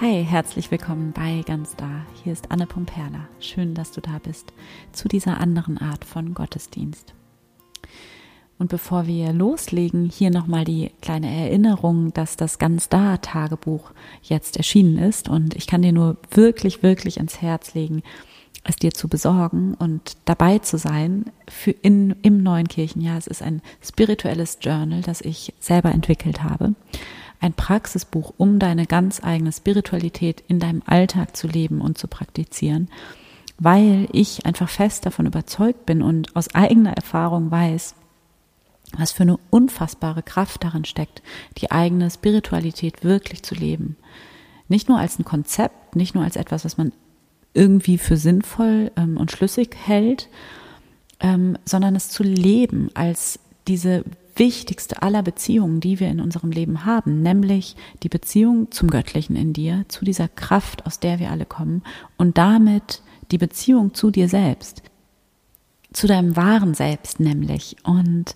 Hi, herzlich willkommen bei Ganz Da. Hier ist Anne Pumperla. Schön, dass du da bist zu dieser anderen Art von Gottesdienst. Und bevor wir loslegen, hier nochmal die kleine Erinnerung, dass das Ganz Da Tagebuch jetzt erschienen ist. Und ich kann dir nur wirklich, wirklich ins Herz legen, es dir zu besorgen und dabei zu sein für in, im neuen Kirchenjahr. Es ist ein spirituelles Journal, das ich selber entwickelt habe ein Praxisbuch, um deine ganz eigene Spiritualität in deinem Alltag zu leben und zu praktizieren, weil ich einfach fest davon überzeugt bin und aus eigener Erfahrung weiß, was für eine unfassbare Kraft darin steckt, die eigene Spiritualität wirklich zu leben. Nicht nur als ein Konzept, nicht nur als etwas, was man irgendwie für sinnvoll ähm, und schlüssig hält, ähm, sondern es zu leben als diese wichtigste aller Beziehungen, die wir in unserem Leben haben, nämlich die Beziehung zum Göttlichen in dir, zu dieser Kraft, aus der wir alle kommen und damit die Beziehung zu dir selbst, zu deinem wahren Selbst nämlich. Und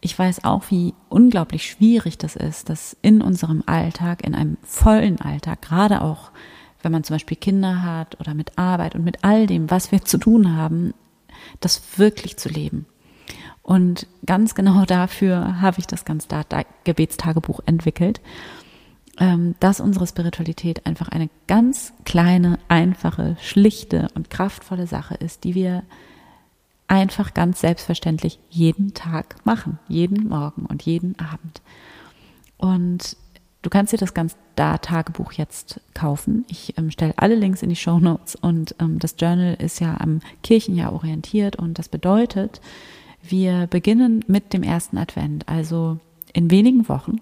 ich weiß auch, wie unglaublich schwierig das ist, dass in unserem Alltag, in einem vollen Alltag, gerade auch wenn man zum Beispiel Kinder hat oder mit Arbeit und mit all dem, was wir zu tun haben, das wirklich zu leben. Und ganz genau dafür habe ich das ganz Gebetstagebuch entwickelt, ähm, dass unsere Spiritualität einfach eine ganz kleine, einfache, schlichte und kraftvolle Sache ist, die wir einfach ganz selbstverständlich jeden Tag machen, jeden Morgen und jeden Abend. Und du kannst dir das ganz da Tagebuch jetzt kaufen. Ich ähm, stelle alle Links in die Show Notes und ähm, das Journal ist ja am Kirchenjahr orientiert und das bedeutet, wir beginnen mit dem ersten Advent, also in wenigen Wochen.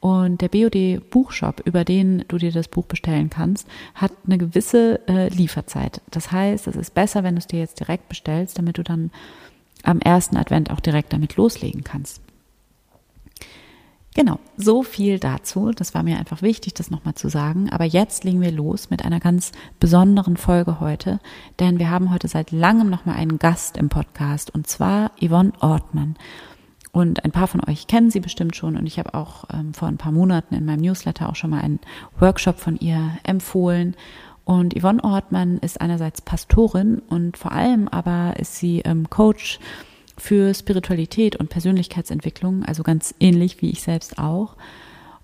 Und der BOD Buchshop, über den du dir das Buch bestellen kannst, hat eine gewisse äh, Lieferzeit. Das heißt, es ist besser, wenn du es dir jetzt direkt bestellst, damit du dann am ersten Advent auch direkt damit loslegen kannst. Genau, so viel dazu. Das war mir einfach wichtig, das nochmal zu sagen. Aber jetzt legen wir los mit einer ganz besonderen Folge heute, denn wir haben heute seit langem nochmal einen Gast im Podcast und zwar Yvonne Ortmann. Und ein paar von euch kennen sie bestimmt schon und ich habe auch ähm, vor ein paar Monaten in meinem Newsletter auch schon mal einen Workshop von ihr empfohlen. Und Yvonne Ortmann ist einerseits Pastorin und vor allem aber ist sie ähm, Coach für Spiritualität und Persönlichkeitsentwicklung, also ganz ähnlich wie ich selbst auch.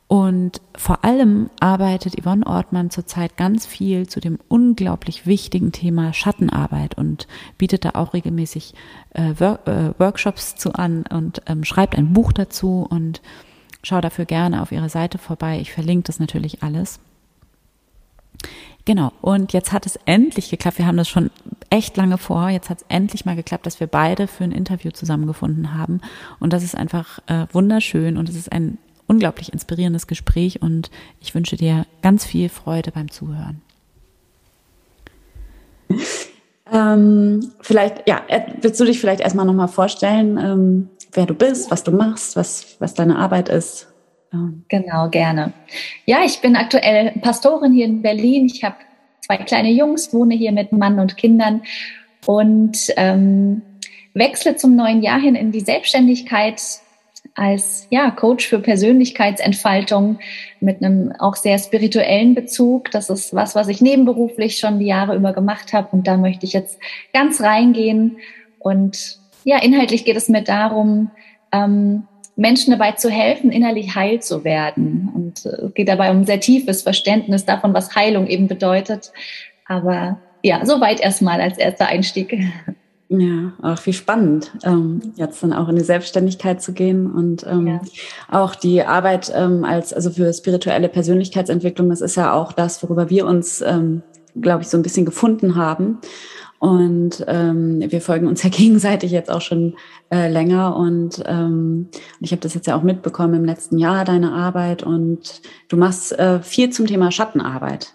Und vor allem arbeitet Yvonne Ortmann zurzeit ganz viel zu dem unglaublich wichtigen Thema Schattenarbeit und bietet da auch regelmäßig äh, Work, äh, Workshops zu an und ähm, schreibt ein Buch dazu und schau dafür gerne auf ihre Seite vorbei. Ich verlinke das natürlich alles. Genau, und jetzt hat es endlich geklappt. Wir haben das schon echt lange vor. Jetzt hat es endlich mal geklappt, dass wir beide für ein Interview zusammengefunden haben. Und das ist einfach äh, wunderschön und es ist ein unglaublich inspirierendes Gespräch und ich wünsche dir ganz viel Freude beim Zuhören. Ähm, vielleicht, ja, äh, willst du dich vielleicht erstmal nochmal vorstellen, ähm, wer du bist, was du machst, was, was deine Arbeit ist? Genau, gerne. Ja, ich bin aktuell Pastorin hier in Berlin. Ich habe zwei kleine Jungs, wohne hier mit Mann und Kindern und ähm, wechsle zum neuen Jahr hin in die Selbstständigkeit als ja, Coach für Persönlichkeitsentfaltung mit einem auch sehr spirituellen Bezug. Das ist was, was ich nebenberuflich schon die Jahre über gemacht habe und da möchte ich jetzt ganz reingehen. Und ja, inhaltlich geht es mir darum, ähm, Menschen dabei zu helfen, innerlich heil zu werden. Und äh, es geht dabei um ein sehr tiefes Verständnis davon, was Heilung eben bedeutet. Aber ja, soweit erstmal als erster Einstieg. Ja, auch wie spannend, ähm, jetzt dann auch in die Selbstständigkeit zu gehen und ähm, ja. auch die Arbeit ähm, als, also für spirituelle Persönlichkeitsentwicklung, das ist ja auch das, worüber wir uns, ähm, glaube ich, so ein bisschen gefunden haben. Und ähm, wir folgen uns ja gegenseitig jetzt auch schon äh, länger. Und ähm, ich habe das jetzt ja auch mitbekommen im letzten Jahr, deine Arbeit. Und du machst äh, viel zum Thema Schattenarbeit.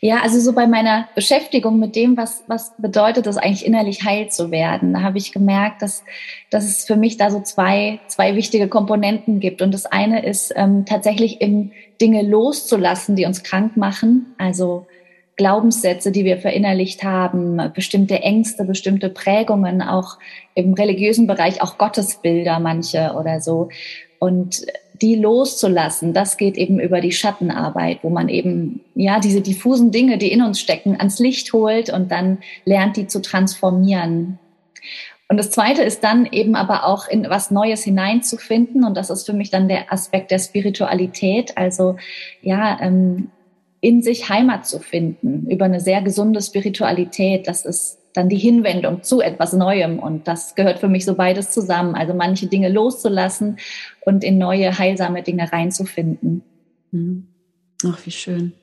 Ja, also so bei meiner Beschäftigung mit dem, was, was bedeutet es eigentlich innerlich heil zu werden, da habe ich gemerkt, dass, dass es für mich da so zwei, zwei wichtige Komponenten gibt. Und das eine ist ähm, tatsächlich eben Dinge loszulassen, die uns krank machen. Also Glaubenssätze, die wir verinnerlicht haben, bestimmte Ängste, bestimmte Prägungen, auch im religiösen Bereich auch Gottesbilder manche oder so. Und die loszulassen, das geht eben über die Schattenarbeit, wo man eben ja diese diffusen Dinge, die in uns stecken, ans Licht holt und dann lernt, die zu transformieren. Und das Zweite ist dann eben aber auch in was Neues hineinzufinden. Und das ist für mich dann der Aspekt der Spiritualität. Also ja, ähm, in sich Heimat zu finden über eine sehr gesunde Spiritualität. Das ist dann die Hinwendung zu etwas Neuem. Und das gehört für mich so beides zusammen. Also manche Dinge loszulassen und in neue, heilsame Dinge reinzufinden. Mhm. Ach, wie schön.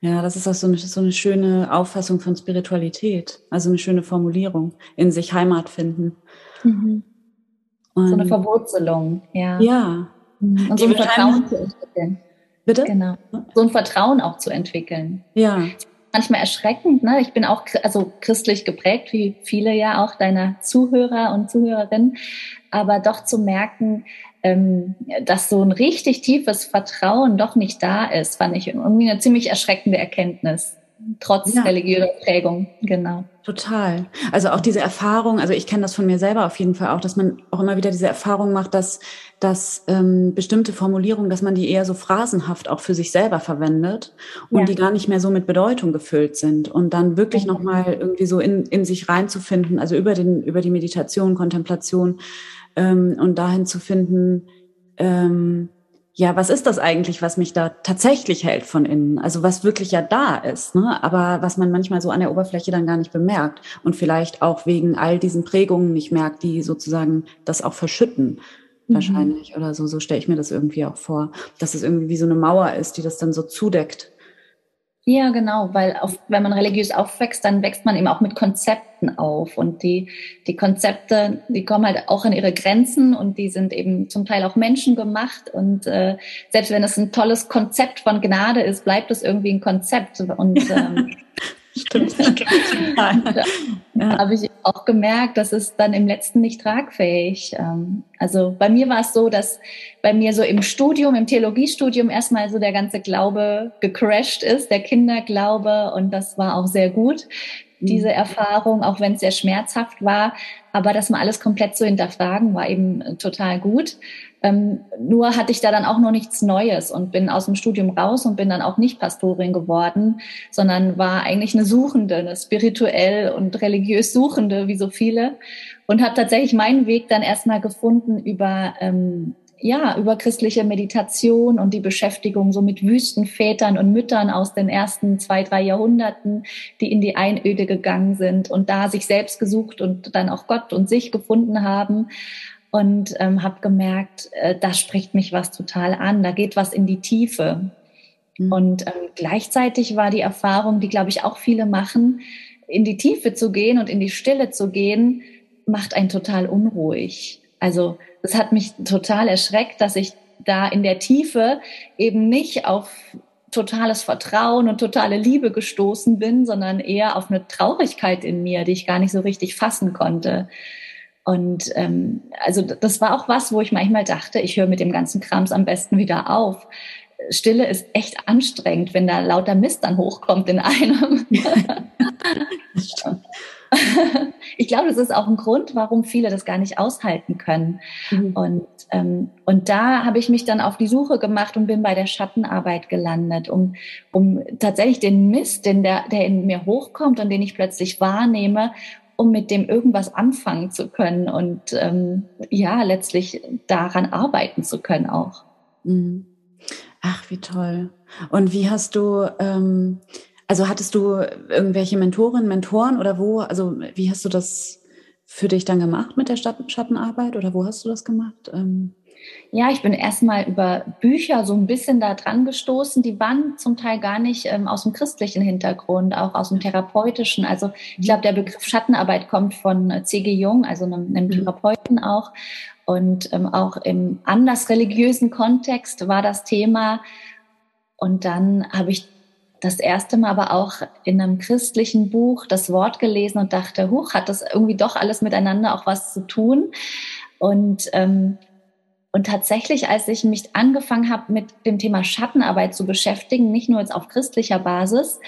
Ja, das ist auch so eine, so eine schöne Auffassung von Spiritualität. Also eine schöne Formulierung. In sich Heimat finden. Mhm. so eine Verwurzelung, ja. Ja. Mhm. Und so ein Vertrauen zu entwickeln. Bitte? Genau. So ein Vertrauen auch zu entwickeln. Ja manchmal erschreckend. Ne? Ich bin auch also christlich geprägt, wie viele ja auch deiner Zuhörer und Zuhörerinnen, aber doch zu merken, ähm, dass so ein richtig tiefes Vertrauen doch nicht da ist, fand ich irgendwie eine ziemlich erschreckende Erkenntnis trotz ja. religiöser Prägung, genau. Total. Also auch diese Erfahrung, also ich kenne das von mir selber auf jeden Fall auch, dass man auch immer wieder diese Erfahrung macht, dass, dass ähm, bestimmte Formulierungen, dass man die eher so phrasenhaft auch für sich selber verwendet und ja. die gar nicht mehr so mit Bedeutung gefüllt sind und dann wirklich ja. nochmal irgendwie so in, in sich reinzufinden, also über den, über die Meditation, Kontemplation ähm, und dahin zu finden, ähm, ja, was ist das eigentlich, was mich da tatsächlich hält von innen? Also was wirklich ja da ist, ne? aber was man manchmal so an der Oberfläche dann gar nicht bemerkt und vielleicht auch wegen all diesen Prägungen nicht merkt, die sozusagen das auch verschütten mhm. wahrscheinlich oder so. So stelle ich mir das irgendwie auch vor, dass es irgendwie wie so eine Mauer ist, die das dann so zudeckt. Ja, genau, weil auf, wenn man religiös aufwächst, dann wächst man eben auch mit Konzepten auf. Und die, die Konzepte, die kommen halt auch an ihre Grenzen und die sind eben zum Teil auch menschengemacht. Und äh, selbst wenn es ein tolles Konzept von Gnade ist, bleibt es irgendwie ein Konzept. Und ähm, Stimmt. da ja. habe ich auch gemerkt, das ist dann im letzten nicht tragfähig. Ähm, also bei mir war es so, dass bei mir so im Studium, im Theologiestudium erstmal so der ganze Glaube gecrashed ist, der Kinderglaube und das war auch sehr gut diese mhm. Erfahrung, auch wenn es sehr schmerzhaft war. Aber das mal alles komplett zu hinterfragen, war eben äh, total gut. Ähm, nur hatte ich da dann auch noch nichts Neues und bin aus dem Studium raus und bin dann auch nicht Pastorin geworden, sondern war eigentlich eine Suchende, eine spirituell und religiös Suchende, wie so viele. Und habe tatsächlich meinen Weg dann erstmal gefunden über ähm, ja, über christliche Meditation und die Beschäftigung so mit Wüstenvätern und Müttern aus den ersten zwei, drei Jahrhunderten, die in die Einöde gegangen sind und da sich selbst gesucht und dann auch Gott und sich gefunden haben. Und ähm, habe gemerkt, äh, da spricht mich was total an, da geht was in die Tiefe. Mhm. Und ähm, gleichzeitig war die Erfahrung, die, glaube ich, auch viele machen, in die Tiefe zu gehen und in die Stille zu gehen, macht einen total unruhig. Also das hat mich total erschreckt, dass ich da in der Tiefe eben nicht auf totales Vertrauen und totale Liebe gestoßen bin, sondern eher auf eine Traurigkeit in mir, die ich gar nicht so richtig fassen konnte. Und ähm, also das war auch was, wo ich manchmal dachte, ich höre mit dem ganzen Krams am besten wieder auf. Stille ist echt anstrengend, wenn da lauter Mist dann hochkommt in einem. ich glaube, das ist auch ein Grund, warum viele das gar nicht aushalten können. Mhm. Und, ähm, und da habe ich mich dann auf die Suche gemacht und bin bei der Schattenarbeit gelandet, um, um tatsächlich den Mist, den der, der in mir hochkommt und den ich plötzlich wahrnehme, um mit dem irgendwas anfangen zu können und ähm, ja, letztlich daran arbeiten zu können auch. Mhm. Ach, wie toll. Und wie hast du, ähm, also hattest du irgendwelche Mentorinnen, Mentoren oder wo, also wie hast du das für dich dann gemacht mit der Schattenarbeit oder wo hast du das gemacht? Ähm ja, ich bin erstmal über Bücher so ein bisschen da dran gestoßen. Die waren zum Teil gar nicht ähm, aus dem christlichen Hintergrund, auch aus dem therapeutischen. Also ich glaube, der Begriff Schattenarbeit kommt von äh, C.G. Jung, also einem, einem mhm. Therapeuten auch. Und ähm, auch im anders religiösen Kontext war das Thema. Und dann habe ich das erste Mal aber auch in einem christlichen Buch das Wort gelesen und dachte, huch, hat das irgendwie doch alles miteinander auch was zu tun. Und, ähm, und tatsächlich, als ich mich angefangen habe, mit dem Thema Schattenarbeit zu beschäftigen, nicht nur jetzt auf christlicher Basis,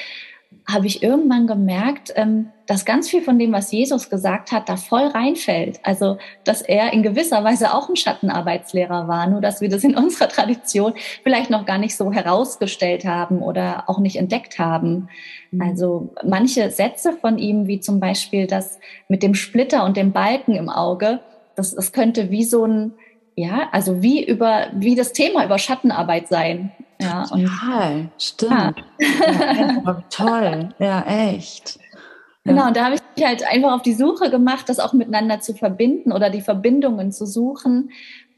habe ich irgendwann gemerkt, ähm, dass ganz viel von dem, was Jesus gesagt hat, da voll reinfällt. Also, dass er in gewisser Weise auch ein Schattenarbeitslehrer war, nur dass wir das in unserer Tradition vielleicht noch gar nicht so herausgestellt haben oder auch nicht entdeckt haben. Mhm. Also manche Sätze von ihm, wie zum Beispiel das mit dem Splitter und dem Balken im Auge, das, das könnte wie so ein, ja, also wie über, wie das Thema über Schattenarbeit sein. Ja, und, Total, stimmt. Ja. ja, toll, ja, echt. Genau, und da habe ich mich halt einfach auf die Suche gemacht, das auch miteinander zu verbinden oder die Verbindungen zu suchen.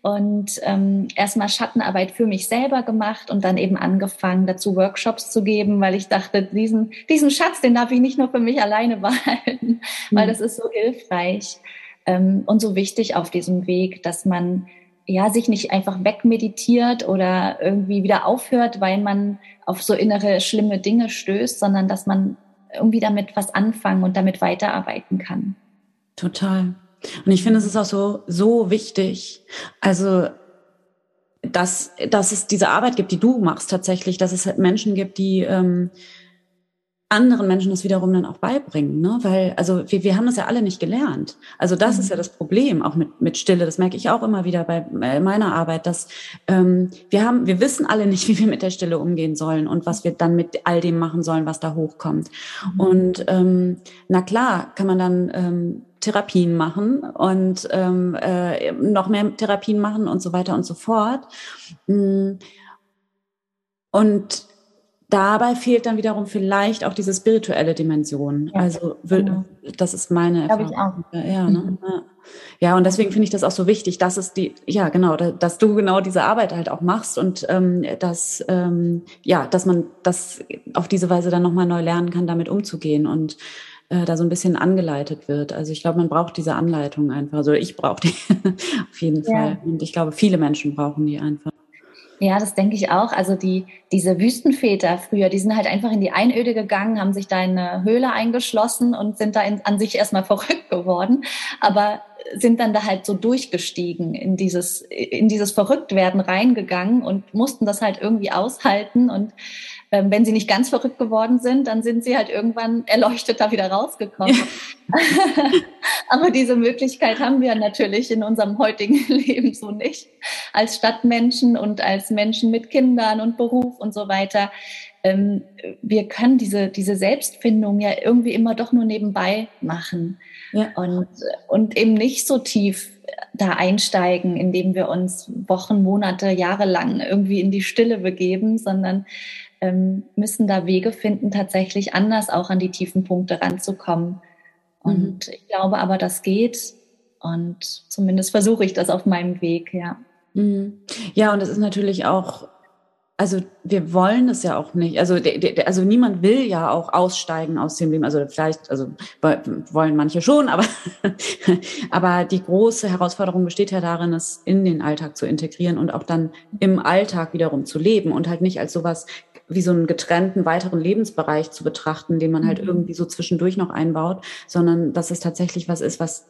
Und ähm, erstmal Schattenarbeit für mich selber gemacht und dann eben angefangen, dazu Workshops zu geben, weil ich dachte, diesen, diesen Schatz, den darf ich nicht nur für mich alleine behalten, weil das ist so hilfreich ähm, und so wichtig auf diesem Weg, dass man ja, sich nicht einfach wegmeditiert oder irgendwie wieder aufhört, weil man auf so innere schlimme Dinge stößt, sondern dass man irgendwie damit was anfangen und damit weiterarbeiten kann. Total. Und ich finde, es ist auch so, so wichtig. Also, dass, dass es diese Arbeit gibt, die du machst tatsächlich, dass es halt Menschen gibt, die, ähm, anderen Menschen das wiederum dann auch beibringen, ne? Weil, also wir, wir haben das ja alle nicht gelernt. Also das mhm. ist ja das Problem, auch mit, mit Stille. Das merke ich auch immer wieder bei meiner Arbeit, dass ähm, wir haben, wir wissen alle nicht, wie wir mit der Stille umgehen sollen und was wir dann mit all dem machen sollen, was da hochkommt. Mhm. Und ähm, na klar, kann man dann ähm, Therapien machen und ähm, äh, noch mehr Therapien machen und so weiter und so fort. Mm. Und dabei fehlt dann wiederum vielleicht auch diese spirituelle Dimension. Ja, also genau. das ist meine Erfahrung. Ich auch. Ja, ne? Mhm. ja, und deswegen finde ich das auch so wichtig, dass es die, ja genau, dass du genau diese Arbeit halt auch machst und ähm, dass ähm, ja, dass man das auf diese Weise dann nochmal neu lernen kann, damit umzugehen und äh, da so ein bisschen angeleitet wird. Also ich glaube, man braucht diese Anleitung einfach. Also ich brauche die auf jeden ja. Fall. Und ich glaube, viele Menschen brauchen die einfach. Ja, das denke ich auch. Also die, diese Wüstenväter früher, die sind halt einfach in die Einöde gegangen, haben sich da in eine Höhle eingeschlossen und sind da in, an sich erstmal verrückt geworden, aber sind dann da halt so durchgestiegen in dieses, in dieses Verrücktwerden reingegangen und mussten das halt irgendwie aushalten und ähm, wenn sie nicht ganz verrückt geworden sind, dann sind sie halt irgendwann erleuchtet da wieder rausgekommen. Aber diese Möglichkeit haben wir natürlich in unserem heutigen Leben so nicht. Als Stadtmenschen und als Menschen mit Kindern und Beruf und so weiter. Ähm, wir können diese, diese Selbstfindung ja irgendwie immer doch nur nebenbei machen. Ja. Und, und eben nicht so tief da einsteigen, indem wir uns Wochen, Monate, Jahre lang irgendwie in die Stille begeben, sondern ähm, müssen da Wege finden, tatsächlich anders auch an die tiefen Punkte ranzukommen. Und mhm. ich glaube aber, das geht. Und zumindest versuche ich das auf meinem Weg, ja. Mhm. Ja, und es ist natürlich auch also wir wollen es ja auch nicht. Also, de, de, also niemand will ja auch aussteigen aus dem Leben. Also vielleicht, also wollen manche schon, aber, aber die große Herausforderung besteht ja darin, es in den Alltag zu integrieren und auch dann im Alltag wiederum zu leben und halt nicht als sowas wie so einen getrennten weiteren Lebensbereich zu betrachten, den man halt mhm. irgendwie so zwischendurch noch einbaut, sondern dass es tatsächlich was ist, was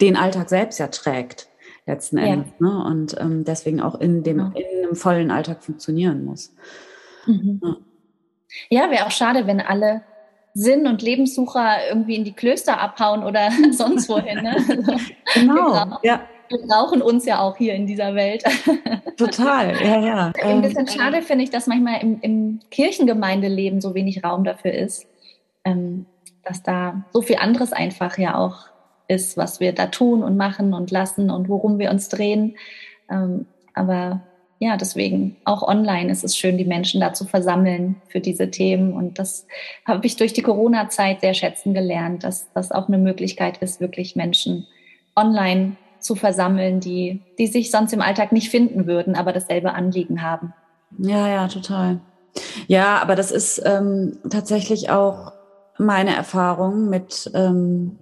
den Alltag selbst ja trägt letzten ja. Endes. Ne? Und ähm, deswegen auch in dem ja. in einem vollen Alltag funktionieren muss. Mhm. Ja, ja wäre auch schade, wenn alle Sinn- und Lebenssucher irgendwie in die Klöster abhauen oder sonst wohin. Ne? genau, wir brauchen, ja. Wir brauchen uns ja auch hier in dieser Welt. Total, ja, ja. Ein bisschen ähm, schade finde ich, dass manchmal im, im Kirchengemeindeleben so wenig Raum dafür ist, ähm, dass da so viel anderes einfach ja auch ist, was wir da tun und machen und lassen und worum wir uns drehen. Ähm, aber ja, deswegen auch online ist es schön, die Menschen da zu versammeln für diese Themen. Und das habe ich durch die Corona-Zeit sehr schätzen gelernt, dass das auch eine Möglichkeit ist, wirklich Menschen online zu versammeln, die, die sich sonst im Alltag nicht finden würden, aber dasselbe Anliegen haben. Ja, ja, total. Ja, aber das ist ähm, tatsächlich auch meine Erfahrung mit ähm,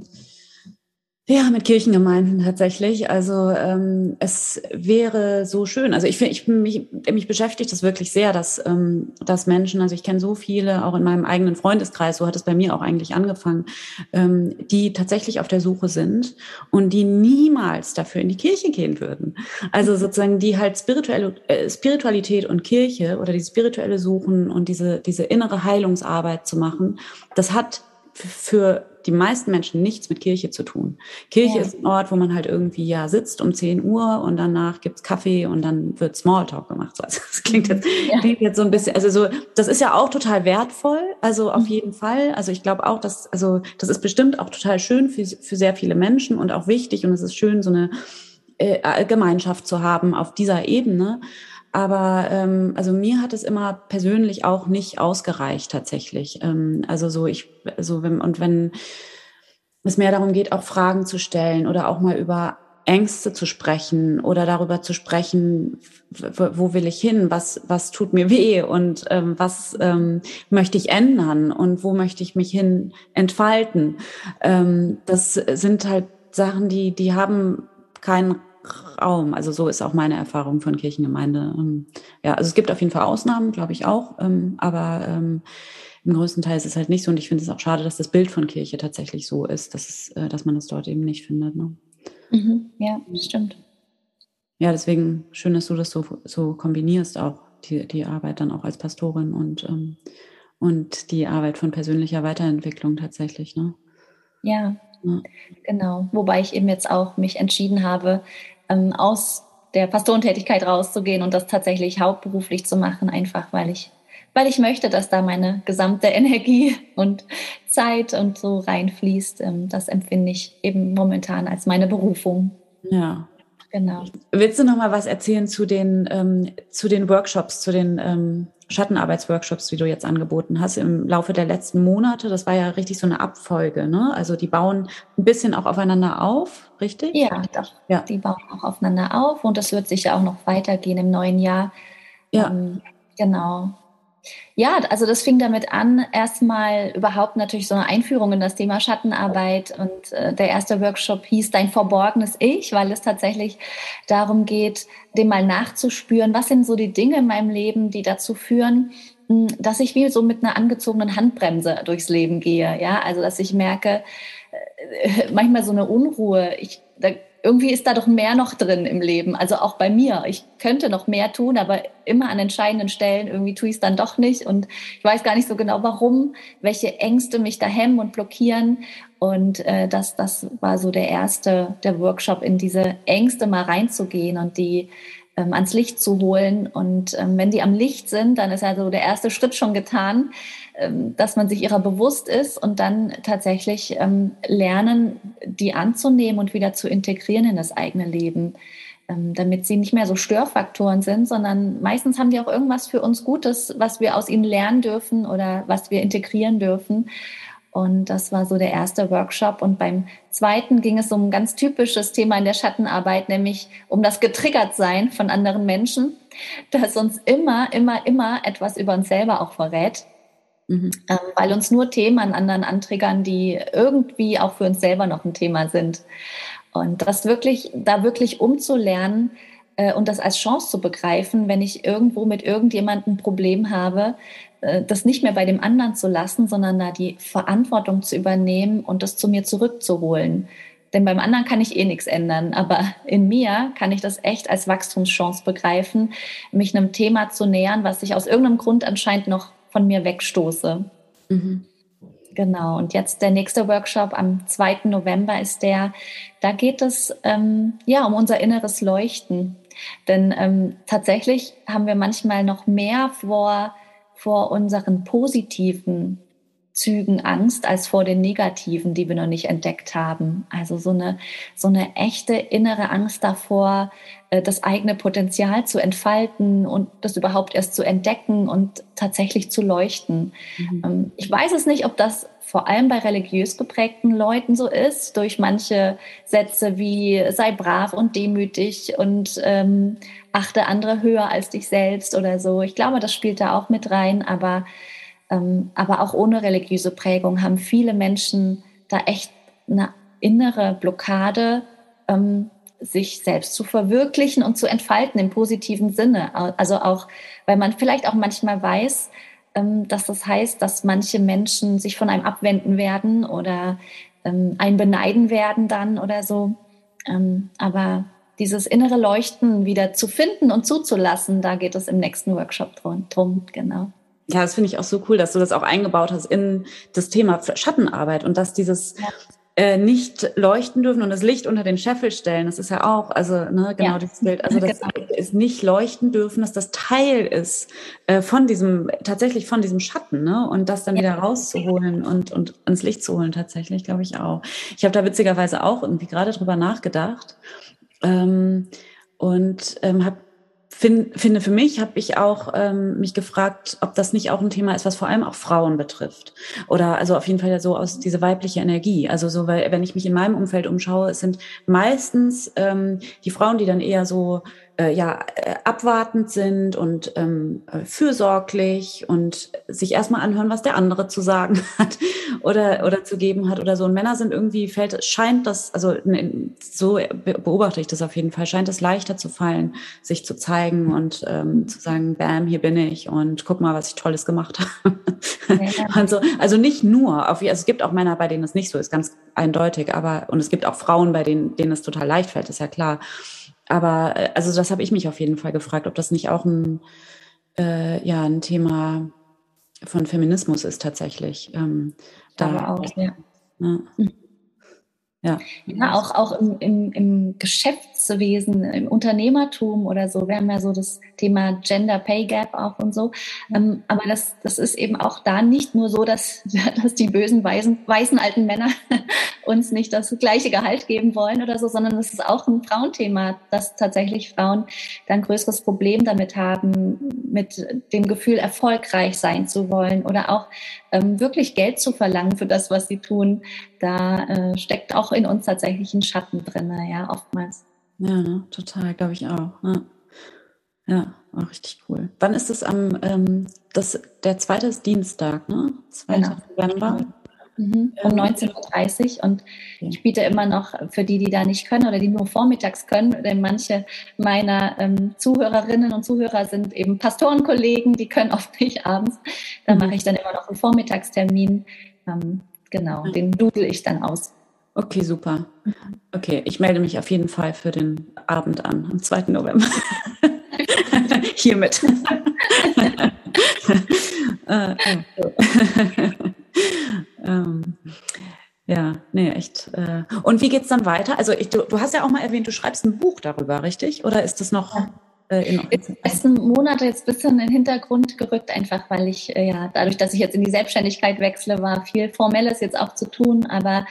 Ja, mit Kirchengemeinden tatsächlich. Also ähm, es wäre so schön. Also ich finde, ich, mich, mich beschäftigt das wirklich sehr, dass, ähm, dass Menschen, also ich kenne so viele, auch in meinem eigenen Freundeskreis, so hat es bei mir auch eigentlich angefangen, ähm, die tatsächlich auf der Suche sind und die niemals dafür in die Kirche gehen würden. Also sozusagen die halt spirituelle äh, Spiritualität und Kirche oder die spirituelle Suchen und diese, diese innere Heilungsarbeit zu machen, das hat für die meisten Menschen nichts mit Kirche zu tun. Kirche ja. ist ein Ort, wo man halt irgendwie ja sitzt um 10 Uhr und danach gibt's Kaffee und dann wird Smalltalk gemacht. So, also das klingt jetzt, ja. klingt jetzt so ein bisschen, also so, das ist ja auch total wertvoll, also auf mhm. jeden Fall. Also ich glaube auch, dass, also das ist bestimmt auch total schön für, für sehr viele Menschen und auch wichtig und es ist schön, so eine äh, Gemeinschaft zu haben auf dieser Ebene. Aber ähm, also mir hat es immer persönlich auch nicht ausgereicht tatsächlich. Ähm, also so ich so wenn und wenn es mehr darum geht, auch Fragen zu stellen oder auch mal über Ängste zu sprechen oder darüber zu sprechen, wo will ich hin, was, was tut mir weh und ähm, was ähm, möchte ich ändern und wo möchte ich mich hin entfalten. Ähm, das sind halt Sachen, die, die haben keinen Raum. Also so ist auch meine Erfahrung von Kirchengemeinde. Ähm, ja, also es gibt auf jeden Fall Ausnahmen, glaube ich auch, ähm, aber ähm, im größten Teil ist es halt nicht so. Und ich finde es auch schade, dass das Bild von Kirche tatsächlich so ist, dass, es, äh, dass man das dort eben nicht findet. Ne? Mhm, ja, stimmt. Ja, deswegen schön, dass du das so, so kombinierst, auch die, die Arbeit dann auch als Pastorin und, und die Arbeit von persönlicher Weiterentwicklung tatsächlich. Ne? Ja, ja. Genau. Wobei ich eben jetzt auch mich entschieden habe, ähm, aus der Pastorentätigkeit rauszugehen und das tatsächlich hauptberuflich zu machen, einfach weil ich, weil ich möchte, dass da meine gesamte Energie und Zeit und so reinfließt. Ähm, das empfinde ich eben momentan als meine Berufung. Ja. Genau. Willst du noch mal was erzählen zu den, ähm, zu den Workshops, zu den ähm, Schattenarbeitsworkshops, die du jetzt angeboten hast im Laufe der letzten Monate. Das war ja richtig so eine Abfolge, ne? Also die bauen ein bisschen auch aufeinander auf, richtig? Ja, doch. Ja. Die bauen auch aufeinander auf und das wird sicher auch noch weitergehen im neuen Jahr. Ja. Ähm, genau. Ja, also das fing damit an, erstmal überhaupt natürlich so eine Einführung in das Thema Schattenarbeit. Und äh, der erste Workshop hieß Dein verborgenes Ich, weil es tatsächlich darum geht, dem mal nachzuspüren, was sind so die Dinge in meinem Leben, die dazu führen, hm, dass ich wie so mit einer angezogenen Handbremse durchs Leben gehe. Ja, also dass ich merke, manchmal so eine Unruhe. Ich, da irgendwie ist da doch mehr noch drin im Leben. Also auch bei mir. Ich könnte noch mehr tun, aber immer an entscheidenden Stellen irgendwie tue ich es dann doch nicht. Und ich weiß gar nicht so genau, warum, welche Ängste mich da hemmen und blockieren. Und äh, das, das war so der erste, der Workshop, in diese Ängste mal reinzugehen und die ähm, ans Licht zu holen. Und ähm, wenn die am Licht sind, dann ist also der erste Schritt schon getan, ähm, dass man sich ihrer bewusst ist und dann tatsächlich ähm, lernen, die anzunehmen und wieder zu integrieren in das eigene Leben ähm, damit sie nicht mehr so Störfaktoren sind, sondern meistens haben die auch irgendwas für uns Gutes, was wir aus ihnen lernen dürfen oder was wir integrieren dürfen. Und das war so der erste Workshop. Und beim zweiten ging es um ein ganz typisches Thema in der Schattenarbeit, nämlich um das Getriggertsein von anderen Menschen, das uns immer, immer, immer etwas über uns selber auch verrät. Mhm. Ähm, weil uns nur Themen an anderen antriggern, die irgendwie auch für uns selber noch ein Thema sind. Und das wirklich, da wirklich umzulernen, äh, und das als Chance zu begreifen, wenn ich irgendwo mit irgendjemandem ein Problem habe, das nicht mehr bei dem anderen zu lassen, sondern da die Verantwortung zu übernehmen und das zu mir zurückzuholen. Denn beim anderen kann ich eh nichts ändern, aber in mir kann ich das echt als Wachstumschance begreifen, mich einem Thema zu nähern, was ich aus irgendeinem Grund anscheinend noch von mir wegstoße. Mhm. Genau, und jetzt der nächste Workshop am 2. November ist der, da geht es ähm, ja um unser inneres Leuchten. Denn ähm, tatsächlich haben wir manchmal noch mehr vor, vor unseren positiven Zügen Angst als vor den negativen, die wir noch nicht entdeckt haben. Also so eine, so eine echte innere Angst davor, äh, das eigene Potenzial zu entfalten und das überhaupt erst zu entdecken und tatsächlich zu leuchten. Mhm. Ähm, ich weiß es nicht, ob das vor allem bei religiös geprägten Leuten so ist, durch manche Sätze wie sei brav und demütig und ähm, achte andere höher als dich selbst oder so. Ich glaube, das spielt da auch mit rein, aber, aber auch ohne religiöse Prägung haben viele Menschen da echt eine innere Blockade, ähm, sich selbst zu verwirklichen und zu entfalten im positiven Sinne. Also auch, weil man vielleicht auch manchmal weiß, ähm, dass das heißt, dass manche Menschen sich von einem abwenden werden oder ähm, einen beneiden werden dann oder so. Ähm, aber dieses innere Leuchten wieder zu finden und zuzulassen, da geht es im nächsten Workshop drum, drum genau. Ja, das finde ich auch so cool, dass du das auch eingebaut hast in das Thema Schattenarbeit und dass dieses ja. äh, nicht leuchten dürfen und das Licht unter den Scheffel stellen, das ist ja auch, also ne, genau ja. das Bild, also das genau. ist nicht leuchten dürfen, dass das Teil ist äh, von diesem, tatsächlich von diesem Schatten, ne? Und das dann ja. wieder rauszuholen und, und ins Licht zu holen, tatsächlich, glaube ich auch. Ich habe da witzigerweise auch irgendwie gerade drüber nachgedacht ähm, und ähm, habe find, finde für mich, habe ich auch ähm, mich gefragt, ob das nicht auch ein Thema ist, was vor allem auch Frauen betrifft. Oder also auf jeden Fall ja so aus diese weibliche Energie. Also so, weil wenn ich mich in meinem Umfeld umschaue, es sind meistens ähm, die Frauen, die dann eher so äh, ja äh, abwartend sind und ähm, äh, fürsorglich und sich erstmal anhören, was der andere zu sagen hat oder oder zu geben hat oder so. Und Männer sind irgendwie fällt scheint das also so beobachte ich das auf jeden Fall scheint es leichter zu fallen, sich zu zeigen und ähm, zu sagen, Bam, hier bin ich und guck mal, was ich Tolles gemacht habe. Ja. also also nicht nur auf also es gibt auch Männer, bei denen es nicht so ist, ganz eindeutig, aber und es gibt auch Frauen, bei denen denen es total leicht fällt, ist ja klar. Aber äh, also das habe ich mich auf jeden Fall gefragt, ob das nicht auch ein, äh, ja, ein Thema von Feminismus ist tatsächlich. Ähm, da auch, ja. ja. Ja. ja, auch, auch im, im, im Geschäftswesen, im Unternehmertum oder so. Wir haben ja so das Thema Gender Pay Gap auch und so. Ähm, aber das, das ist eben auch da nicht nur so, dass, dass die bösen, weißen, weißen alten Männer uns nicht das gleiche Gehalt geben wollen oder so, sondern es ist auch ein Frauenthema, dass tatsächlich Frauen dann größeres Problem damit haben, mit dem Gefühl, erfolgreich sein zu wollen oder auch ähm, wirklich Geld zu verlangen für das, was sie tun, da äh, steckt auch in uns tatsächlich ein Schatten drin, ja, oftmals. Ja, total, glaube ich auch. Ja. ja, auch richtig cool. Wann ist es am, ähm, das, der zweite ist Dienstag, ne? 2. Genau. November. Mhm, um 19.30 Uhr. Und ich biete immer noch für die, die da nicht können oder die nur vormittags können, denn manche meiner ähm, Zuhörerinnen und Zuhörer sind eben Pastorenkollegen, die können oft nicht abends. Da mhm. mache ich dann immer noch einen Vormittagstermin. Ähm, genau, den dudel ich dann aus. Okay, super. Mhm. Okay, ich melde mich auf jeden Fall für den Abend an, am 2. November. Hiermit. äh, äh. ähm, ja, nee, echt. Äh. Und wie geht's dann weiter? Also ich, du, du, hast ja auch mal erwähnt, du schreibst ein Buch darüber, richtig? Oder ist das noch? Äh, in die letzten Monate jetzt ein bisschen in den Hintergrund gerückt, einfach weil ich, äh, ja, dadurch, dass ich jetzt in die Selbstständigkeit wechsle, war viel Formelles jetzt auch zu tun. Aber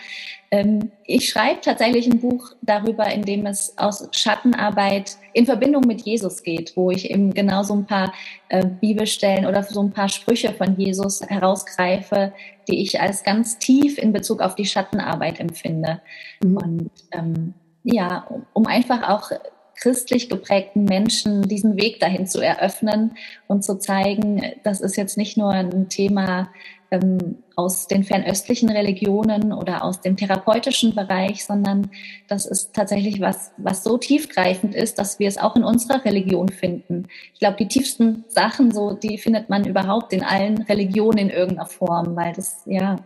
ähm, ich schreibe tatsächlich ein Buch darüber, in dem es aus Schattenarbeit in Verbindung mit Jesus geht, wo ich eben genau so ein paar äh, Bibelstellen oder so ein paar Sprüche von Jesus herausgreife, die ich als ganz tief in Bezug auf die Schattenarbeit empfinde. Mhm. Und ähm, ja, um einfach auch christlich geprägten Menschen diesen Weg dahin zu eröffnen und zu zeigen, das ist jetzt nicht nur ein Thema ähm, aus den fernöstlichen Religionen oder aus dem therapeutischen Bereich, sondern das ist tatsächlich was, was so tiefgreifend ist, dass wir es auch in unserer Religion finden. Ich glaube, die tiefsten Sachen, so, die findet man überhaupt in allen Religionen in irgendeiner Form, weil das, ja,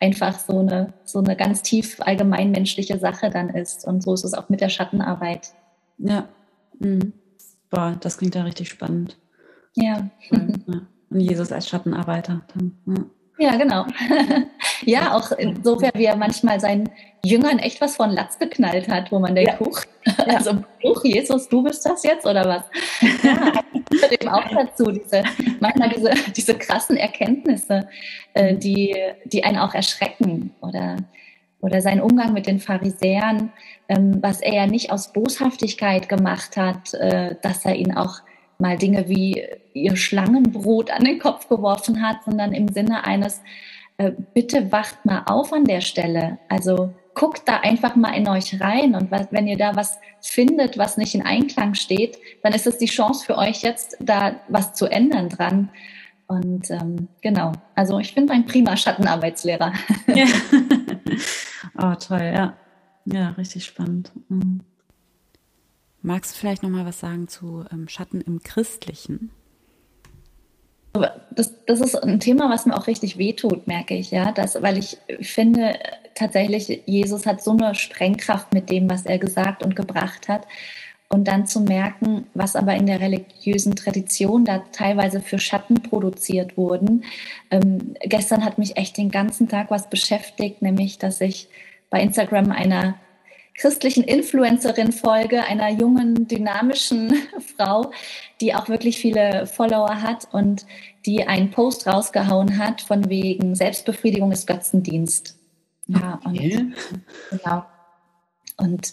einfach so eine, so eine ganz tief allgemeinmenschliche Sache dann ist. Und so ist es auch mit der Schattenarbeit. Ja. Mhm. Boah, das klingt ja richtig spannend. Ja. ja. Und Jesus als Schattenarbeiter. Dann, ja. Ja, genau. ja, auch insofern, wie er manchmal seinen Jüngern echt was von Latz geknallt hat, wo man denkt, ja. huch, also huch, Jesus, du bist das jetzt oder was? Ja, gehört eben auch dazu, diese, manchmal diese, diese krassen Erkenntnisse, äh, die, die einen auch erschrecken oder oder sein Umgang mit den Pharisäern, ähm, was er ja nicht aus Boshaftigkeit gemacht hat, äh, dass er ihnen auch mal Dinge wie ihr Schlangenbrot an den Kopf geworfen hat, sondern im Sinne eines, äh, bitte wacht mal auf an der Stelle. Also guckt da einfach mal in euch rein und wenn ihr da was findet, was nicht in Einklang steht, dann ist es die Chance für euch jetzt, da was zu ändern dran. Und ähm, genau, also ich bin ein prima Schattenarbeitslehrer. Ja. Oh, toll, ja. Ja, richtig spannend. Mhm. Magst du vielleicht noch mal was sagen zu ähm, Schatten im Christlichen? Das, das ist ein Thema, was mir auch richtig wehtut, merke ich, ja, das, weil ich finde tatsächlich, Jesus hat so eine Sprengkraft mit dem, was er gesagt und gebracht hat. Und dann zu merken, was aber in der religiösen Tradition da teilweise für Schatten produziert wurden. Ähm, gestern hat mich echt den ganzen Tag was beschäftigt, nämlich, dass ich bei Instagram einer christlichen Influencerin folge, einer jungen, dynamischen Frau, die auch wirklich viele Follower hat und die einen Post rausgehauen hat von wegen Selbstbefriedigung ist Götzendienst. Ja, okay. und, genau. Und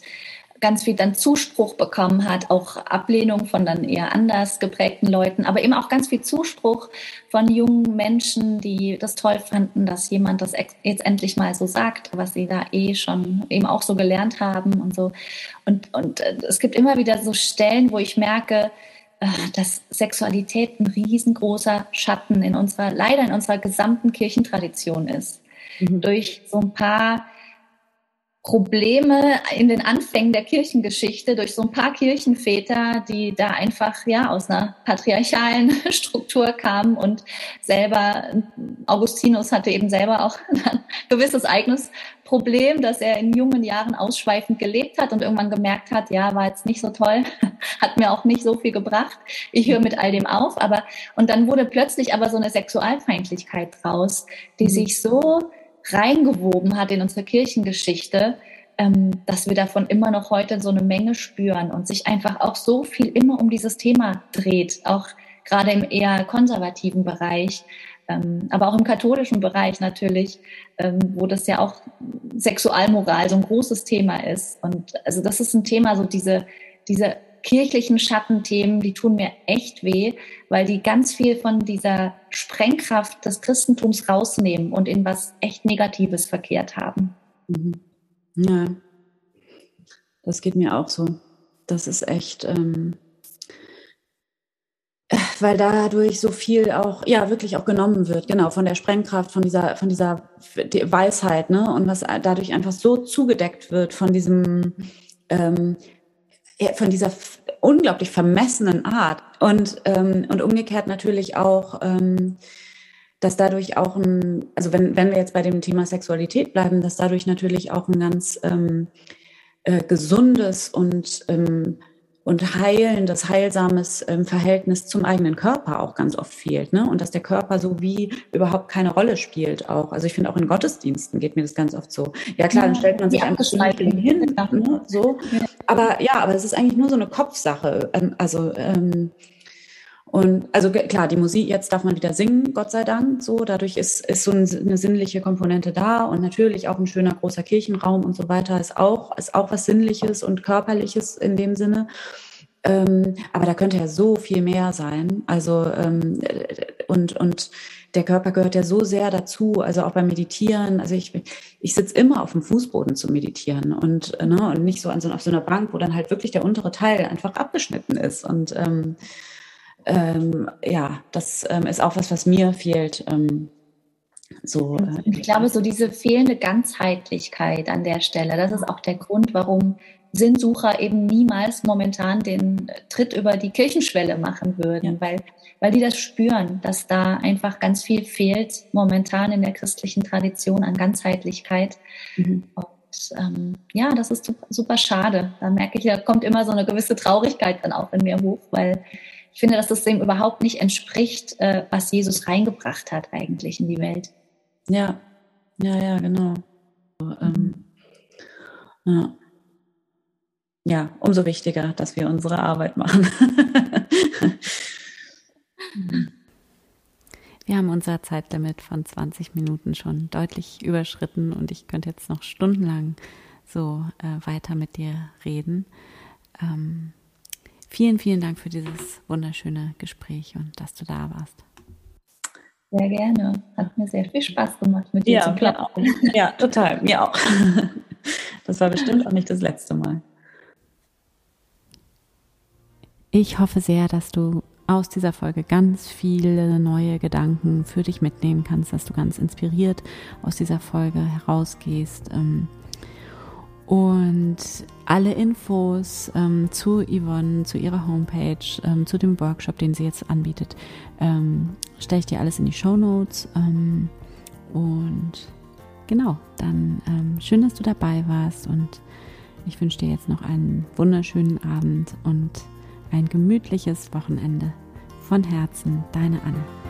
ganz viel dann Zuspruch bekommen hat, auch Ablehnung von dann eher anders geprägten Leuten, aber eben auch ganz viel Zuspruch von jungen Menschen, die das toll fanden, dass jemand das jetzt endlich mal so sagt, was sie da eh schon eben auch so gelernt haben und so. Und, und äh, es gibt immer wieder so Stellen, wo ich merke, äh, dass Sexualität ein riesengroßer Schatten in unserer, leider in unserer gesamten Kirchentradition ist. Mhm. Durch so ein paar Probleme in den Anfängen der Kirchengeschichte durch so ein paar Kirchenväter, die da einfach ja aus einer patriarchalen Struktur kamen und selber Augustinus hatte eben selber auch ein gewisses eigenes Problem, dass er in jungen Jahren ausschweifend gelebt hat und irgendwann gemerkt hat, ja, war jetzt nicht so toll, hat mir auch nicht so viel gebracht. Ich höre mit all dem auf, aber und dann wurde plötzlich aber so eine Sexualfeindlichkeit draus, die mhm. sich so reingewoben hat in unsere Kirchengeschichte, ähm, dass wir davon immer noch heute so eine Menge spüren und sich einfach auch so viel immer um dieses Thema dreht, auch gerade im eher konservativen Bereich, ähm, aber auch im katholischen Bereich natürlich, ähm, wo das ja auch Sexualmoral so ein großes Thema ist. Und also das ist ein Thema, so diese, diese kirchlichen Schattenthemen, die tun mir echt weh, weil die ganz viel von dieser Sprengkraft des Christentums rausnehmen und in was echt Negatives verkehrt haben. Mhm. Ja, das geht mir auch so. Das ist echt, ähm, weil dadurch so viel auch, ja, wirklich auch genommen wird, genau, von der Sprengkraft, von dieser, von dieser Weisheit, ne, und was dadurch einfach so zugedeckt wird von diesem, ähm, von dieser unglaublich vermessenen Art. Und, ähm, und umgekehrt natürlich auch, ähm, dass dadurch auch ein, also wenn, wenn wir jetzt bei dem Thema Sexualität bleiben, dass dadurch natürlich auch ein ganz ähm, äh, gesundes und ähm, und heilendes, heilsames ähm, Verhältnis zum eigenen Körper auch ganz oft fehlt. Ne? Und dass der Körper so wie überhaupt keine Rolle spielt auch. Also ich finde auch in Gottesdiensten geht mir das ganz oft so. Ja klar, dann stellt man sich einfach hin, ne? so. Aber ja, aber es ist eigentlich nur so eine Kopfsache. Ähm, also ähm, und also klar, die Musik, jetzt darf man wieder singen, Gott sei Dank. So, dadurch ist, ist so eine sinnliche Komponente da und natürlich auch ein schöner großer Kirchenraum und so weiter ist auch, ist auch was Sinnliches und Körperliches in dem Sinne. Ähm, aber da könnte ja so viel mehr sein. Also ähm, und, und der Körper gehört ja so sehr dazu, also auch beim Meditieren. Also ich, ich sitze immer auf dem Fußboden zu meditieren und, ne, und nicht so, an so auf so einer Bank, wo dann halt wirklich der untere Teil einfach abgeschnitten ist. Und ähm, ähm, ja, das ähm, ist auch was, was mir fehlt. Ähm, so, äh, ich glaube, so diese fehlende Ganzheitlichkeit an der Stelle, das ist auch der Grund, warum Sinnsucher eben niemals momentan den Tritt über die Kirchenschwelle machen würden, ja. weil, weil die das spüren, dass da einfach ganz viel fehlt momentan in der christlichen Tradition an Ganzheitlichkeit. Mhm. Und ähm, ja, das ist super, super schade. Da merke ich, da kommt immer so eine gewisse Traurigkeit dann auch in mir hoch, weil ich finde, dass das dem überhaupt nicht entspricht, äh, was Jesus reingebracht hat eigentlich in die Welt. Ja, ja, ja, genau. Ähm, ja. ja, umso wichtiger, dass wir unsere Arbeit machen. Wir haben unser Zeitlimit von 20 Minuten schon deutlich überschritten und ich könnte jetzt noch stundenlang so äh, weiter mit dir reden. Ähm, Vielen, vielen Dank für dieses wunderschöne Gespräch und dass du da warst. Sehr gerne. Hat mir sehr viel Spaß gemacht, mit dir ja, zu plaudern. Ja, total. Mir auch. Das war bestimmt auch nicht das letzte Mal. Ich hoffe sehr, dass du aus dieser Folge ganz viele neue Gedanken für dich mitnehmen kannst, dass du ganz inspiriert aus dieser Folge herausgehst. Ähm, Und alle Infos ähm, zu Yvonne, zu ihrer Homepage, ähm, zu dem Workshop, den sie jetzt anbietet, ähm, stelle ich dir alles in die Show Notes. Ähm, und genau, dann ähm, schön, dass du dabei warst und ich wünsche dir jetzt noch einen wunderschönen Abend und ein gemütliches Wochenende. Von Herzen, deine Anne.